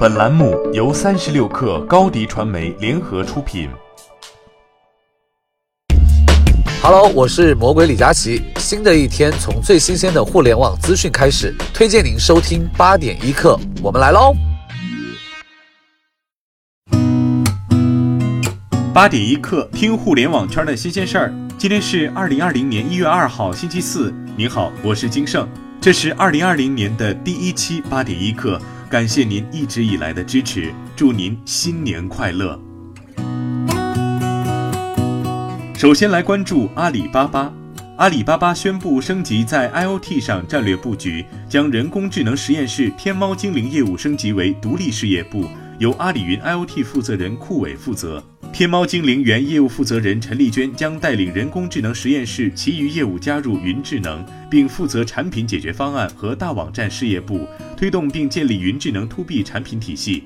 本栏目由三十六氪高低传媒联合出品。Hello，我是魔鬼李佳琦。新的一天从最新鲜的互联网资讯开始，推荐您收听八点一刻。我们来喽！八点一刻，听互联网圈的新鲜事儿。今天是二零二零年一月二号，星期四。您好，我是金盛，这是二零二零年的第一期八点一刻。感谢您一直以来的支持，祝您新年快乐。首先来关注阿里巴巴，阿里巴巴宣布升级在 IOT 上战略布局，将人工智能实验室天猫精灵业务升级为独立事业部，由阿里云 IOT 负责人库伟负责。天猫精灵原业务负责人陈丽娟将带领人工智能实验室其余业务加入云智能，并负责产品解决方案和大网站事业部，推动并建立云智能 To B 产品体系。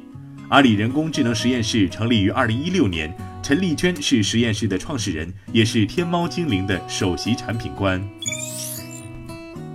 阿里人工智能实验室成立于二零一六年，陈丽娟是实验室的创始人，也是天猫精灵的首席产品官。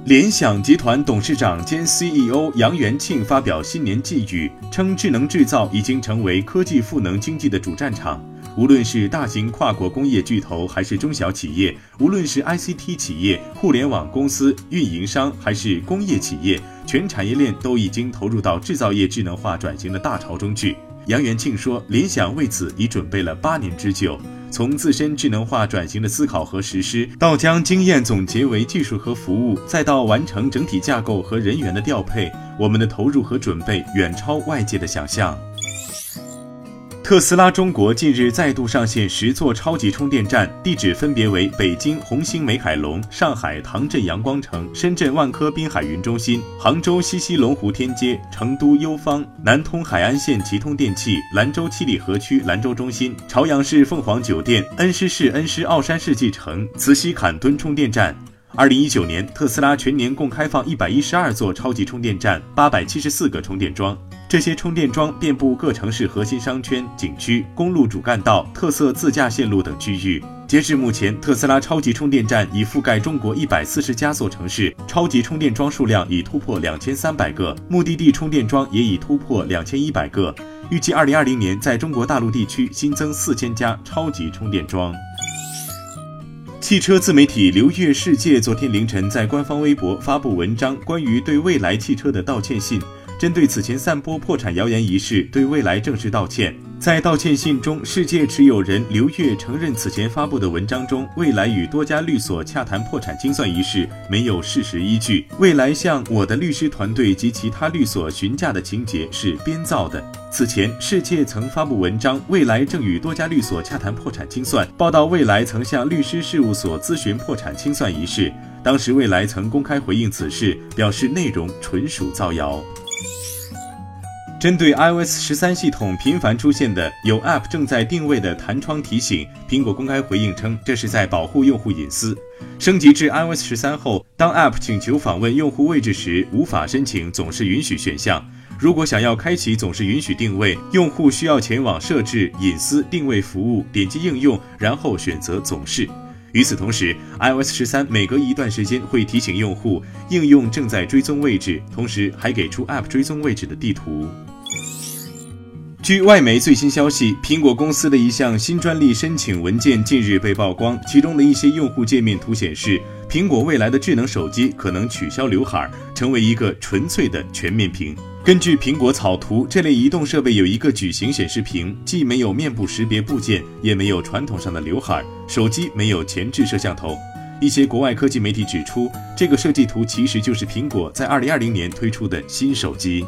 联想集团董事长兼 CEO 杨元庆发表新年寄语，称智能制造已经成为科技赋能经济的主战场。无论是大型跨国工业巨头，还是中小企业；无论是 ICT 企业、互联网公司、运营商，还是工业企业，全产业链都已经投入到制造业智能化转型的大潮中去。杨元庆说，联想为此已准备了八年之久，从自身智能化转型的思考和实施，到将经验总结为技术和服务，再到完成整体架构和人员的调配，我们的投入和准备远超外界的想象。特斯拉中国近日再度上线十座超级充电站，地址分别为北京红星美凯龙、上海唐镇阳光城、深圳万科滨海云中心、杭州西溪龙湖天街、成都优方、南通海岸线吉通电器、兰州七里河区兰州中心、朝阳市凤凰酒店、恩施市恩施奥山世纪城、慈溪坎敦充电站。二零一九年，特斯拉全年共开放一百一十二座超级充电站，八百七十四个充电桩。这些充电桩遍布各城市核心商圈、景区、公路主干道、特色自驾线路等区域。截至目前，特斯拉超级充电站已覆盖中国一百四十加座城市，超级充电桩数量已突破两千三百个，目的地充电桩也已突破两千一百个。预计二零二零年在中国大陆地区新增四千家超级充电桩。汽车自媒体刘越世界昨天凌晨在官方微博发布文章，关于对未来汽车的道歉信。针对此前散播破产谣言一事，对未来正式道歉。在道歉信中，世界持有人刘月承认，此前发布的文章中，未来与多家律所洽谈破产清算一事没有事实依据。未来向我的律师团队及其他律所询价的情节是编造的。此前，世界曾发布文章，未来正与多家律所洽谈破产清算，报道未来曾向律师事务所咨询破产清算一事。当时，未来曾公开回应此事，表示内容纯属造谣。针对 iOS 十三系统频繁出现的有 App 正在定位的弹窗提醒，苹果公开回应称，这是在保护用户隐私。升级至 iOS 十三后，当 App 请求访问用户位置时，无法申请总是允许选项。如果想要开启总是允许定位，用户需要前往设置隐私定位服务，点击应用，然后选择总是。与此同时，iOS 十三每隔一段时间会提醒用户应用正在追踪位置，同时还给出 App 追踪位置的地图。据外媒最新消息，苹果公司的一项新专利申请文件近日被曝光，其中的一些用户界面图显示，苹果未来的智能手机可能取消刘海，成为一个纯粹的全面屏。根据苹果草图，这类移动设备有一个矩形显示屏，既没有面部识别部件，也没有传统上的刘海，手机没有前置摄像头。一些国外科技媒体指出，这个设计图其实就是苹果在2020年推出的新手机。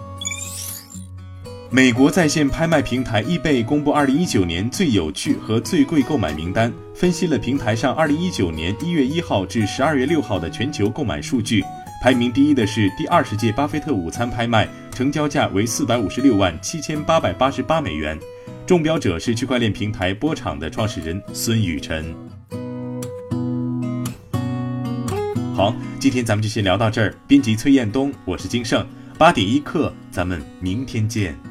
美国在线拍卖平台易贝公布2019年最有趣和最贵购买名单，分析了平台上2019年1月1号至12月6号的全球购买数据。排名第一的是第二十届巴菲特午餐拍卖，成交价为四百五十六万七千八百八十八美元，中标者是区块链平台波场的创始人孙雨晨。好，今天咱们就先聊到这儿。编辑崔彦东，我是金盛，八点一刻，咱们明天见。